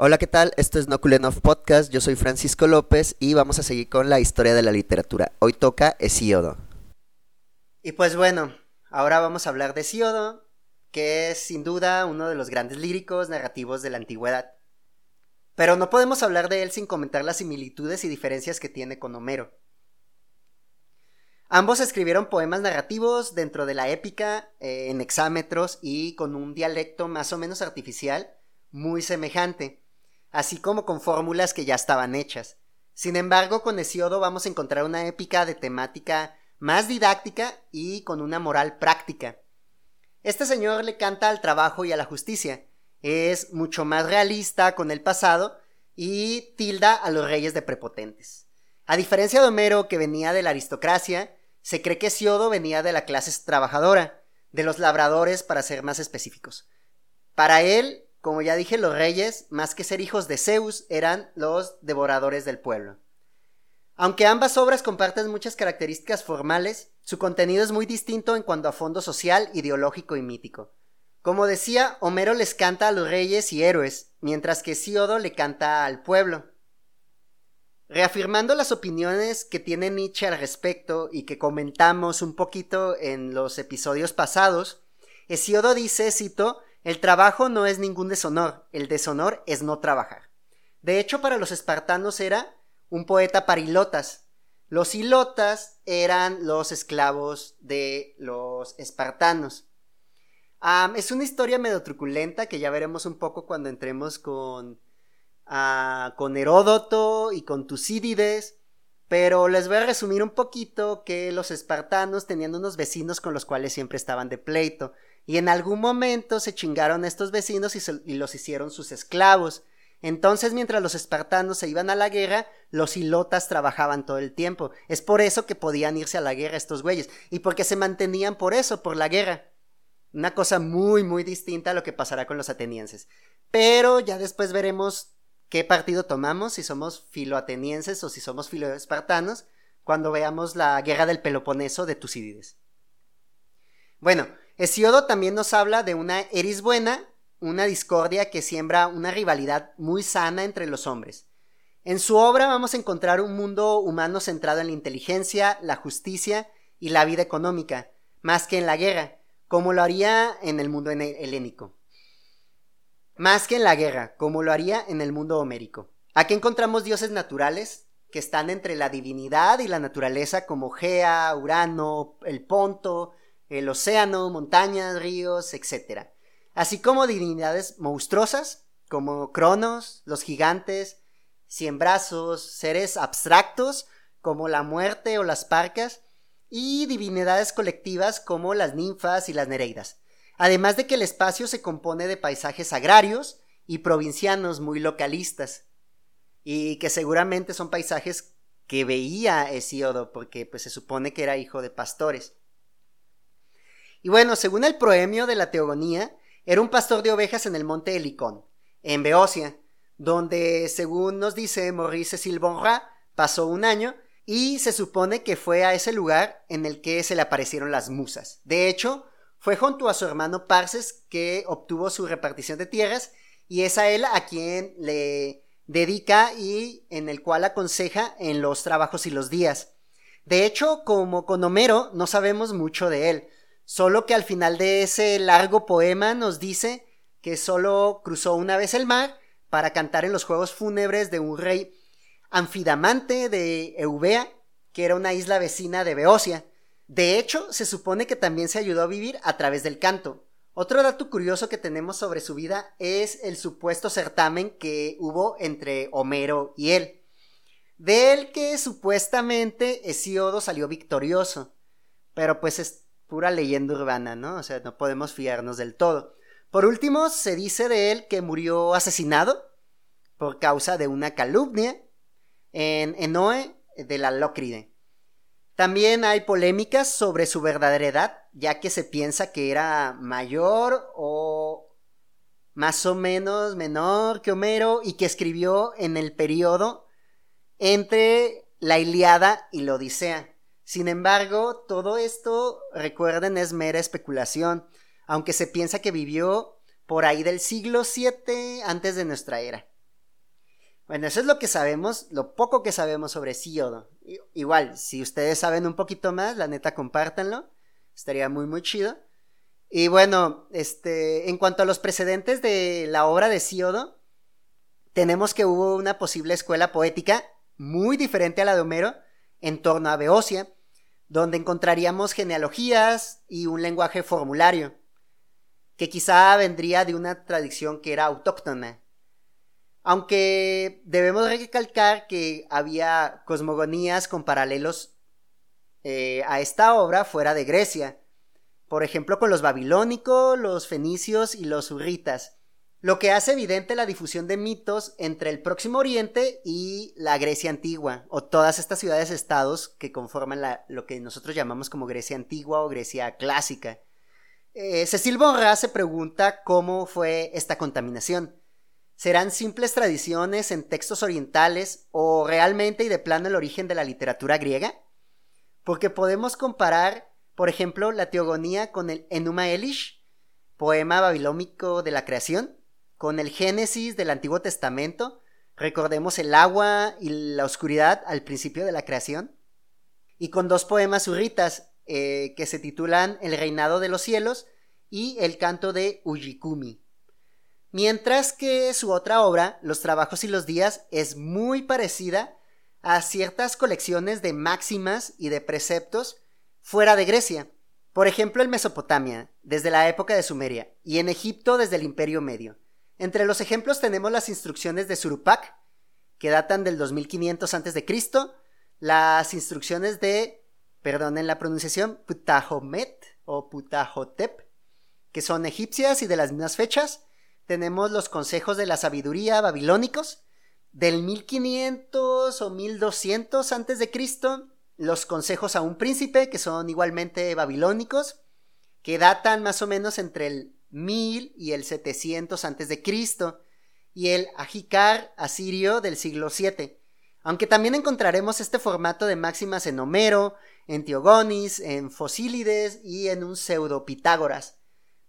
Hola, ¿qué tal? Esto es No Podcast. Yo soy Francisco López y vamos a seguir con la historia de la literatura. Hoy toca Hesíodo. Y pues bueno, ahora vamos a hablar de Hesíodo, que es sin duda uno de los grandes líricos narrativos de la antigüedad. Pero no podemos hablar de él sin comentar las similitudes y diferencias que tiene con Homero. Ambos escribieron poemas narrativos dentro de la épica, eh, en hexámetros y con un dialecto más o menos artificial, muy semejante así como con fórmulas que ya estaban hechas. Sin embargo, con Hesiodo vamos a encontrar una épica de temática más didáctica y con una moral práctica. Este señor le canta al trabajo y a la justicia, es mucho más realista con el pasado y tilda a los reyes de prepotentes. A diferencia de Homero, que venía de la aristocracia, se cree que Hesiodo venía de la clase trabajadora, de los labradores para ser más específicos. Para él, como ya dije, los reyes, más que ser hijos de Zeus, eran los devoradores del pueblo. Aunque ambas obras comparten muchas características formales, su contenido es muy distinto en cuanto a fondo social, ideológico y mítico. Como decía, Homero les canta a los reyes y héroes, mientras que Siodo le canta al pueblo. Reafirmando las opiniones que tiene Nietzsche al respecto y que comentamos un poquito en los episodios pasados, Hesiodo dice, cito, el trabajo no es ningún deshonor, el deshonor es no trabajar. De hecho, para los espartanos era un poeta para ilotas. Los ilotas eran los esclavos de los espartanos. es una historia medio truculenta que ya veremos un poco cuando entremos con, ah, con Heródoto y con Tucídides. Pero les voy a resumir un poquito que los espartanos tenían unos vecinos con los cuales siempre estaban de pleito y en algún momento se chingaron a estos vecinos y, los hicieron sus esclavos. Entonces, mientras los espartanos se iban a la guerra, los ilotas trabajaban todo el tiempo. Es por eso que podían irse a la guerra estos güeyes. Y porque se mantenían por eso, por la guerra. Una cosa muy, muy distinta a lo que pasará con los atenienses. Pero ya después veremos qué partido tomamos, si somos filoatenienses o si somos filoespartanos, cuando veamos la guerra del Peloponeso de Tucídides. Bueno, Hesiodo también nos habla de una eris buena, una discordia que siembra una rivalidad muy sana entre los hombres. En su obra vamos a encontrar un mundo humano centrado en la inteligencia, la justicia y la vida económica, más que en la guerra, como lo haría en el mundo helénico. Más que en la guerra, como lo haría en el mundo homérico. Aquí encontramos dioses naturales que están entre la divinidad y la naturaleza como Gea, Urano, el Ponto, el océano, montañas, ríos, etc. Así como divinidades monstruosas, como Cronos, los gigantes, cien brazos, seres abstractos, como la muerte o las parcas, y divinidades colectivas como las ninfas y las nereidas. Además de que el espacio se compone de paisajes agrarios y provincianos muy localistas, y que seguramente son paisajes que veía Hesíodo, porque pues se supone que era hijo de pastores. Y bueno, según el proemio de la Teogonía, era un pastor de ovejas en el monte Helicón, en Beocia, donde, según nos dice Maurice Silbonra, pasó un año y se supone que fue a ese lugar en el que se le aparecieron las musas. De hecho, fue junto a su hermano Parses que obtuvo su repartición de tierras y es a él a quien le dedica y en el cual aconseja en los trabajos y los días. De hecho, como con Homero, no sabemos mucho de él, Solo que al final de ese largo poema nos dice que solo cruzó una vez el mar para cantar en los juegos fúnebres de un rey anfidamante de Eubea, que era una isla vecina de Beocia. De hecho, se supone que también se ayudó a vivir a través del canto. Otro dato curioso que tenemos sobre su vida es el supuesto certamen que hubo entre Homero y él. De él que supuestamente Hesiodo salió victorioso. Pero pues pura leyenda urbana, ¿no? O sea, no podemos fiarnos del todo. Por último, se dice de él que murió asesinado por causa de una calumnia en Enoe de la Lócride. También hay polémicas sobre su verdadera edad, ya que se piensa que era mayor o más o menos menor que Homero y que escribió en el periodo entre la Iliada y la Odisea. Sin embargo, todo esto, recuerden, es mera especulación, aunque se piensa que vivió por ahí del siglo VII antes de nuestra era. Bueno, eso es lo que sabemos, lo poco que sabemos sobre Síodo. Igual, si ustedes saben un poquito más, la neta, compártanlo. Estaría muy, muy chido. Y bueno, este, en cuanto a los precedentes de la obra de Síodo, tenemos que hubo una posible escuela poética muy diferente a la de Homero en torno a Beocia, donde encontraríamos genealogías y un lenguaje formulario, que quizá vendría de una tradición que era autóctona. Aunque debemos recalcar que había cosmogonías con paralelos eh, a esta obra fuera de Grecia, por ejemplo con los babilónicos, los fenicios y los urritas, lo que hace evidente la difusión de mitos entre el Próximo Oriente y la Grecia antigua, o todas estas ciudades-estados que conforman lo que nosotros llamamos como Grecia antigua o Grecia clásica. Eh, Cecil Bonra se pregunta cómo fue esta contaminación. ¿Serán simples tradiciones en textos orientales o realmente y de plano el origen de la literatura griega? Porque podemos comparar, por ejemplo, la teogonía con el Enuma Elish, poema babilónico de la creación, con el Génesis del Antiguo Testamento, recordemos el agua y la oscuridad al principio de la creación, y con dos poemas urritas eh, que se titulan El reinado de los cielos y El canto de Ujikumi. Mientras que su otra obra, Los trabajos y los días, es muy parecida a ciertas colecciones de máximas y de preceptos fuera de Grecia. Por ejemplo, en Mesopotamia, desde la época de Sumeria, y en Egipto desde el Imperio Medio. Entre los ejemplos tenemos las instrucciones de Surupak, que datan del 2500 a.C., las instrucciones de, perdonen la pronunciación, Putahomet o Putahotep, que son egipcias y de las mismas fechas. Tenemos los consejos de la sabiduría babilónicos, del 1500 o 1200 a.C., los consejos a un príncipe, que son igualmente babilónicos, que datan más o menos entre el 1000 y el 700 a.C., y el Ajikar asirio del siglo VII. Aunque también encontraremos este formato de máximas en Homero, en Teogonis, en Fosílides y en un pseudo Pitágoras.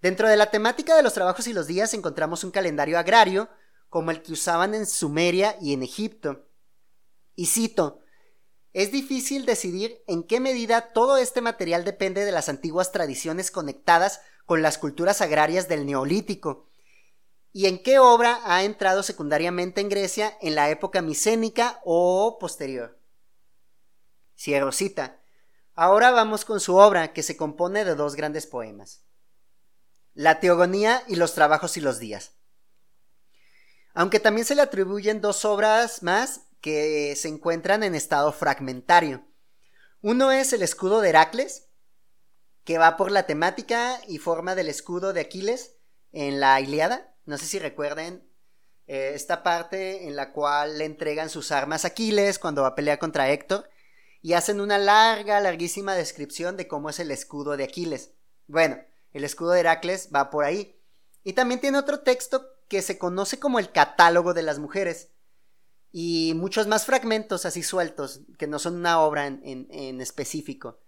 Dentro de la temática de los trabajos y los días encontramos un calendario agrario, como el que usaban en Sumeria y en Egipto. Y cito, es difícil decidir en qué medida todo este material depende de las antiguas tradiciones conectadas con las culturas agrarias del Neolítico, y en qué obra ha entrado secundariamente en Grecia en la época micénica o posterior. Cierro cita. Ahora vamos con su obra, que se compone de dos grandes poemas. La Teogonía y los Trabajos y los Días. Aunque también se le atribuyen dos obras más que se encuentran en estado fragmentario. Uno es el escudo de Heracles, que va por la temática y forma del escudo de Aquiles en la Iliada. No sé si recuerden eh, esta parte en la cual le entregan sus armas a Aquiles cuando va a pelear contra Héctor y hacen una larga, larguísima descripción de cómo es el escudo de Aquiles. Bueno, el escudo de Heracles va por ahí. Y también tiene otro texto que se conoce como el catálogo de las mujeres. Y muchos más fragmentos así sueltos, que no son una obra en específico.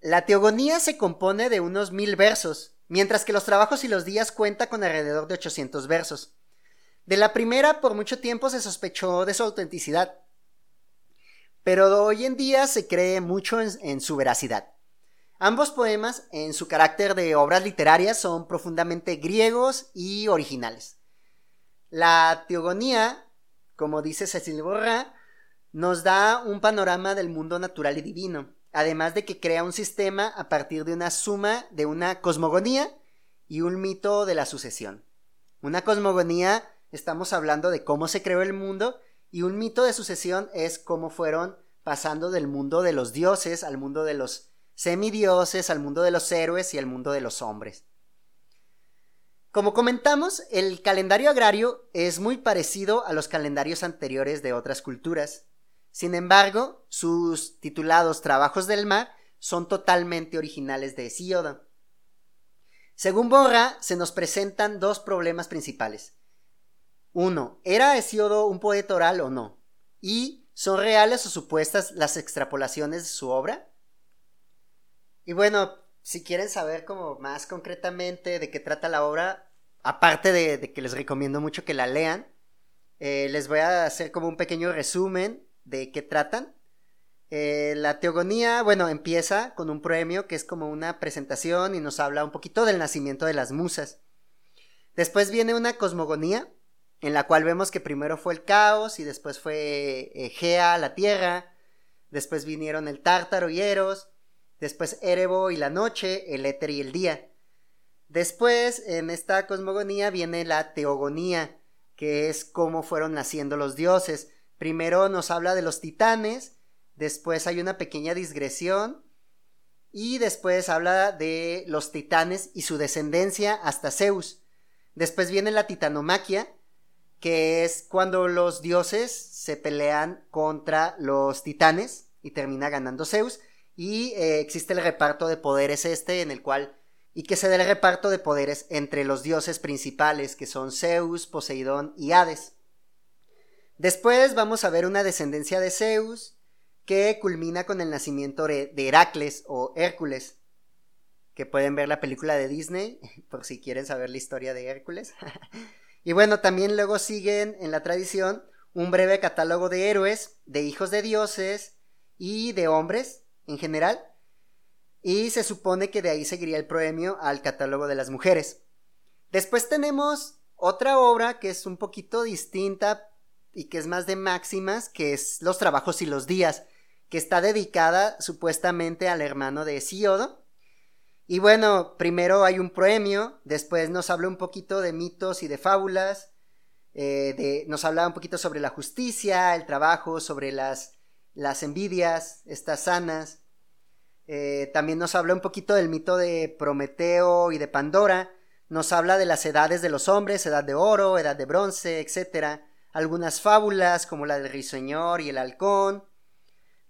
La teogonía se compone de unos mil versos, mientras que los trabajos y los días cuenta con alrededor de 800 versos. De la primera por mucho tiempo se sospechó de su autenticidad, pero hoy en día se cree mucho en, su veracidad. Ambos poemas, en su carácter de obras literarias, son profundamente griegos y originales. La teogonía, como dice Cecil Borra, nos da un panorama del mundo natural y divino, además de que crea un sistema a partir de una suma de una cosmogonía y un mito de la sucesión. Una cosmogonía estamos hablando de cómo se creó el mundo y un mito de sucesión es cómo fueron pasando del mundo de los dioses al mundo de los semidioses, al mundo de los héroes y al mundo de los hombres. Como comentamos, el calendario agrario es muy parecido a los calendarios anteriores de otras culturas. Sin embargo, sus titulados Trabajos del Mar son totalmente originales de Hesíodo. Según Borra, se nos presentan dos problemas principales. Uno, ¿era Hesíodo un poeta oral o no? Y, ¿son reales o supuestas las extrapolaciones de su obra? Y bueno, si quieren saber como más concretamente de qué trata la obra, aparte de, que les recomiendo mucho que la lean, Eh, les voy a hacer como un pequeño resumen de qué tratan. Eh, la teogonía, bueno, empieza con un premio que es como una presentación y nos habla un poquito del nacimiento de las musas. Después viene una cosmogonía, en la cual vemos que primero fue el caos y después fue eh, Gea, la tierra, después vinieron el Tártaro y Eros, después Erebo y la noche, el éter y el día. Después, en esta cosmogonía viene la teogonía, que es cómo fueron naciendo los dioses. Primero nos habla de los titanes, después hay una pequeña digresión y después habla de los titanes y su descendencia hasta Zeus. Después viene la titanomaquia, que es cuando los dioses se pelean contra los titanes y termina ganando Zeus. Y eh, existe el reparto de poderes este en el cual y que se da el reparto de poderes entre los dioses principales que son Zeus, Poseidón y Hades. Después vamos a ver una descendencia de Zeus que culmina con el nacimiento de Heracles o Hércules, que pueden ver la película de Disney por si quieren saber la historia de Hércules. y bueno, también luego siguen en la tradición un breve catálogo de héroes, de hijos de dioses y de hombres en general, y se supone que de ahí seguiría el premio al catálogo de las mujeres. Después tenemos otra obra que es un poquito distinta y que es más de máximas, que es Los trabajos y los días, que está dedicada supuestamente al hermano de Hesíodo. Y bueno, primero hay un premio, después nos habla un poquito de mitos y de fábulas, eh, nos habla un poquito sobre la justicia, el trabajo, sobre las, las envidias, estas sanas, eh, también nos habla un poquito del mito de Prometeo y de Pandora. Nos habla de las edades de los hombres, edad de oro, edad de bronce, etc. Algunas fábulas como la del risueñor y el halcón.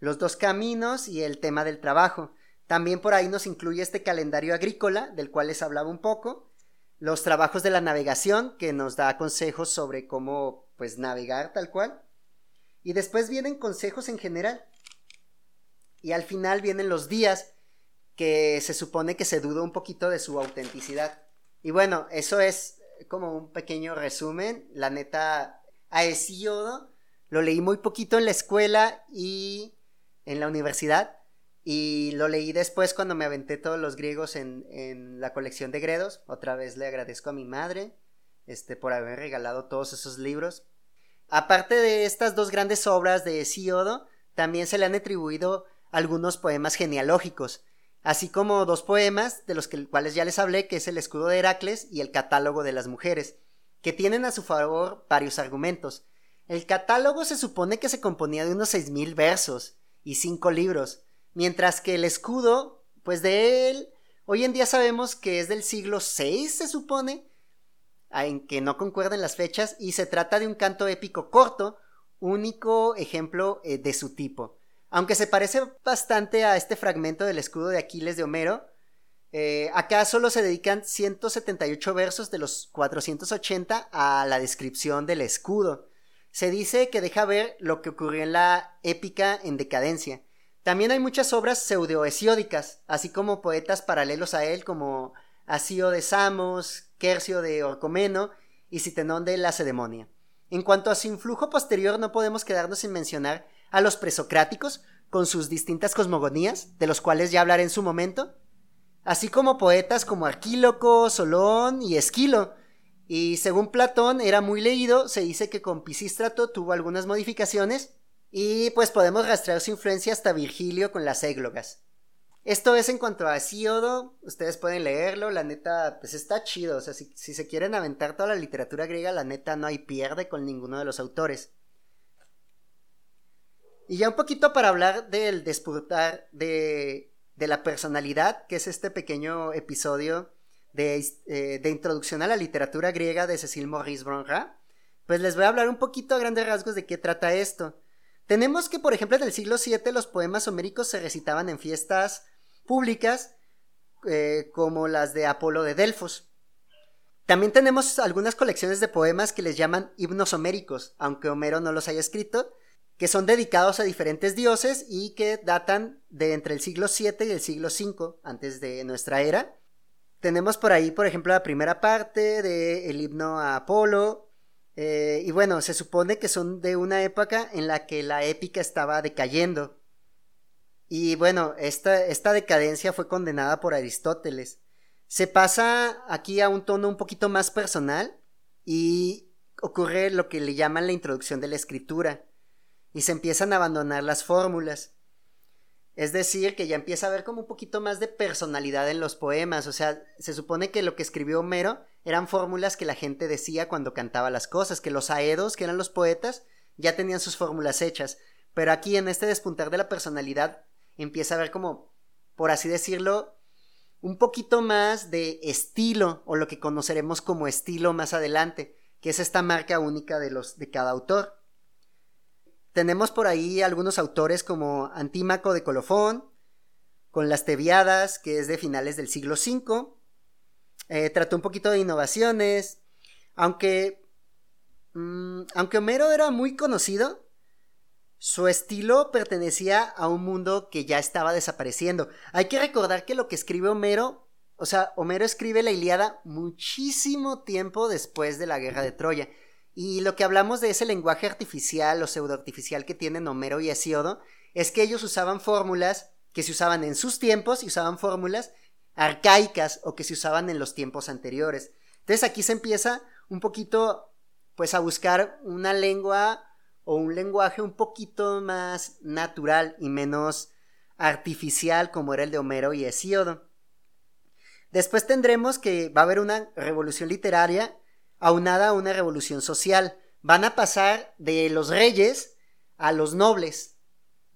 Los dos caminos y el tema del trabajo. También por ahí nos incluye este calendario agrícola, del cual les hablaba un poco. Los trabajos de la navegación, que nos da consejos sobre cómo pues navegar tal cual. Y después vienen consejos en general. Y al final vienen los días que se supone que se duda un poquito de su autenticidad. Y bueno, eso es como un pequeño resumen. La neta, a Hesíodo lo leí muy poquito en la escuela y en la universidad. Y lo leí después cuando me aventé todos los griegos en, en la colección de Gredos. Otra vez le agradezco a mi madre este, por haber regalado todos esos libros. Aparte de estas dos grandes obras de Hesíodo, también se le han atribuido algunos poemas genealógicos, así como dos poemas de los cuales ya les hablé, que es el escudo de Heracles y el catálogo de las mujeres, que tienen a su favor varios argumentos. El catálogo se supone que se componía de unos seis mil versos y cinco libros, mientras que el escudo, pues de él, hoy en día sabemos que es del siglo VI, se supone, en que no concuerdan las fechas, y se trata de un canto épico corto, único ejemplo eh, de su tipo. Aunque se parece bastante a este fragmento del escudo de Aquiles de Homero, eh, acá solo se dedican 178 versos de los 480 a la descripción del escudo. Se dice que deja ver lo que ocurrió en la épica en decadencia. También hay muchas obras pseudohesiódicas, así como poetas paralelos a él como Asío de Samos, Quercio de Orcomeno y Citenón de Lacedemonia. En cuanto a su influjo posterior, no podemos quedarnos sin mencionar a los presocráticos con sus distintas cosmogonías, de los cuales ya hablaré en su momento, así como poetas como Arquíloco, Solón y Esquilo. Y según Platón era muy leído, se dice que con Pisístrato tuvo algunas modificaciones y pues podemos rastrear su influencia hasta Virgilio con las églogas. Esto es en cuanto a Hesíodo, ustedes pueden leerlo, la neta, pues está chido, o sea, si, se quieren aventar toda la literatura griega, la neta no hay pierde con ninguno de los autores. Y ya un poquito para hablar del disputar de, de la personalidad, que es este pequeño episodio de, eh, de, introducción a la literatura griega de Cecil Maurice Bronra, pues les voy a hablar un poquito a grandes rasgos de qué trata esto. Tenemos que, por ejemplo, en el siglo VII los poemas homéricos se recitaban en fiestas públicas eh, como las de Apolo de Delfos. También tenemos algunas colecciones de poemas que les llaman himnos homéricos, aunque Homero no los haya escrito, que son dedicados a diferentes dioses y que datan de entre el siglo VII y el siglo V antes de nuestra era. Tenemos por ahí, por ejemplo, la primera parte del himno a Apolo, Eh, y bueno, se supone que son de una época en la que la épica estaba decayendo. Y bueno, esta, esta decadencia fue condenada por Aristóteles. Se pasa aquí a un tono un poquito más personal y ocurre lo que le llaman la introducción de la escritura y se empiezan a abandonar las fórmulas. Es decir, que ya empieza a haber como un poquito más de personalidad en los poemas. O sea, se supone que lo que escribió Homero eran fórmulas que la gente decía cuando cantaba las cosas, que los aedos, que eran los poetas, ya tenían sus fórmulas hechas. Pero aquí en este despuntar de la personalidad empieza a haber como, por así decirlo, un poquito más de estilo, o lo que conoceremos como estilo más adelante, que es esta marca única de los de cada autor. Tenemos por ahí algunos autores como Antímaco de Colofón, con las Teviadas, que es de finales del siglo V. Eh, trató un poquito de innovaciones, aunque, mm, aunque Homero era muy conocido, su estilo pertenecía a un mundo que ya estaba desapareciendo. Hay que recordar que lo que escribe Homero, o sea, Homero escribe la Iliada muchísimo tiempo después de la guerra de Troya. Y lo que hablamos de ese lenguaje artificial o pseudoartificial que tienen Homero y Hesiodo es que ellos usaban fórmulas que se usaban en sus tiempos y usaban fórmulas arcaicas o que se usaban en los tiempos anteriores. Entonces aquí se empieza un poquito pues a buscar una lengua o un lenguaje un poquito más natural y menos artificial como era el de Homero y Hesíodo. Después tendremos que va a haber una revolución literaria aunada a una revolución social. Van a pasar de los reyes a los nobles.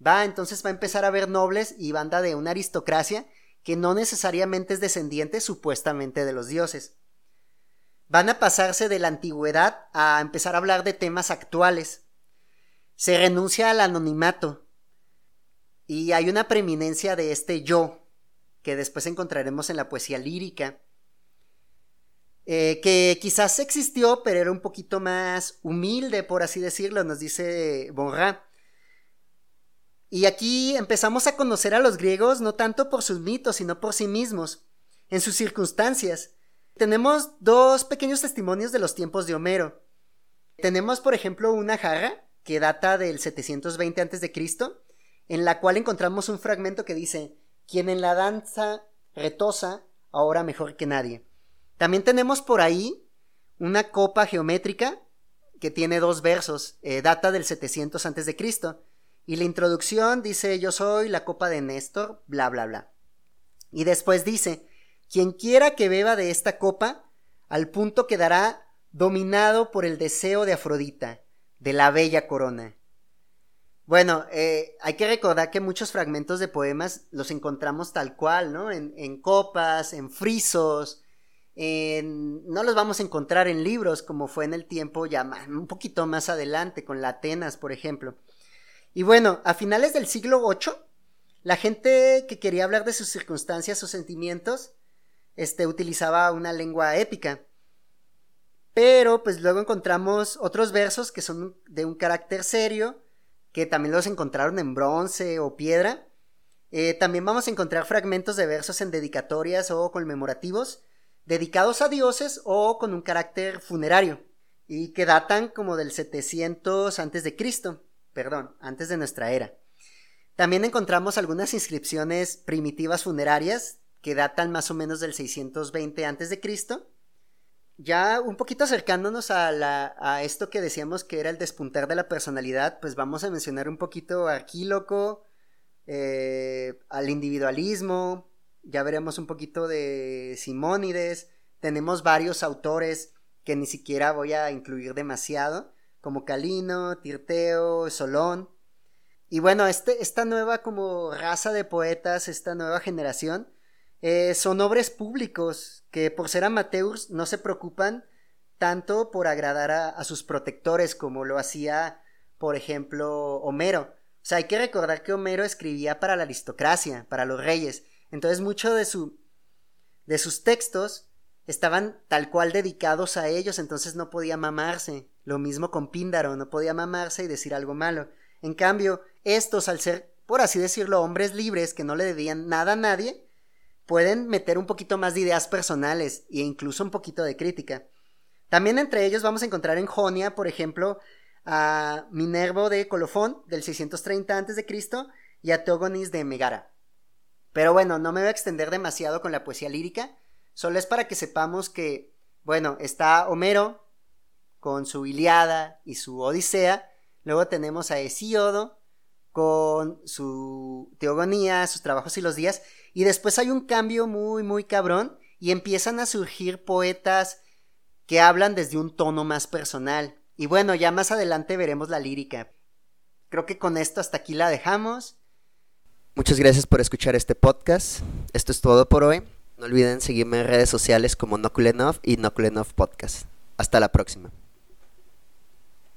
Va, entonces va a empezar a haber nobles y banda de una aristocracia que no necesariamente es descendiente supuestamente de los dioses. Van a pasarse de la antigüedad a empezar a hablar de temas actuales. Se renuncia al anonimato. Y hay una preeminencia de este yo, que después encontraremos en la poesía lírica. Eh, que quizás existió, pero era un poquito más humilde, por así decirlo, nos dice Bonra. Y aquí empezamos a conocer a los griegos no tanto por sus mitos, sino por sí mismos, en sus circunstancias. Tenemos dos pequeños testimonios de los tiempos de Homero. Tenemos, por ejemplo, una jarra que data del 720 a.C., en la cual encontramos un fragmento que dice, quien en la danza retosa, ahora mejor que nadie. También tenemos por ahí una copa geométrica que tiene dos versos, eh, data del 700 a.C. Y la introducción dice yo soy la copa de Néstor, bla, bla, bla. Y después dice, quien quiera que beba de esta copa, al punto quedará dominado por el deseo de Afrodita, de la bella corona. Bueno, eh, hay que recordar que muchos fragmentos de poemas los encontramos tal cual, ¿no? En, en copas, en frisos, no los vamos a encontrar en libros como fue en el tiempo ya un poquito más adelante con la Atenas, por ejemplo. Y bueno, a finales del siglo VIII, la gente que quería hablar de sus circunstancias o sentimientos, este, utilizaba una lengua épica. Pero pues luego encontramos otros versos que son de un carácter serio, que también los encontraron en bronce o piedra. Eh, también vamos a encontrar fragmentos de versos en dedicatorias o conmemorativos, dedicados a dioses o con un carácter funerario y que datan como del 700 antes de Cristo, perdón, antes de nuestra era. También encontramos algunas inscripciones primitivas funerarias que datan más o menos del 620 antes de Cristo. Ya un poquito acercándonos a, la, a esto que decíamos que era el despuntar de la personalidad, pues vamos a mencionar un poquito a Arquíloco, eh, al individualismo, ya veremos un poquito de Simónides, tenemos varios autores que ni siquiera voy a incluir demasiado, como Calino, Tirteo, Solón. Y bueno, este, esta nueva como raza de poetas, esta nueva generación, eh, son hombres públicos que por ser amateurs no se preocupan tanto por agradar a, a, sus protectores como lo hacía, por ejemplo, Homero. O sea, hay que recordar que Homero escribía para la aristocracia, para los reyes, entonces mucho de su de sus textos estaban tal cual dedicados a ellos, entonces no podía mamarse. Lo mismo con Píndaro, no podía mamarse y decir algo malo. En cambio, estos, al ser, por así decirlo, hombres libres que no le debían nada a nadie, pueden meter un poquito más de ideas personales e incluso un poquito de crítica. También entre ellos vamos a encontrar en Jonia, por ejemplo, a Minervo de Colofón del 630 a.C. y a Teogonis de Megara. Pero bueno, no me voy a extender demasiado con la poesía lírica, solo es para que sepamos que, bueno, está Homero con su Iliada y su Odisea, luego tenemos a Hesíodo con su Teogonía, sus trabajos y los días, y después hay un cambio muy, muy cabrón, y empiezan a surgir poetas que hablan desde un tono más personal. Y bueno, ya más adelante veremos la lírica. Creo que con esto hasta aquí la dejamos. Muchas gracias por escuchar este podcast. Esto es todo por hoy. No olviden seguirme en redes sociales como Nokulenov y Nokulenov Podcast. Hasta la próxima.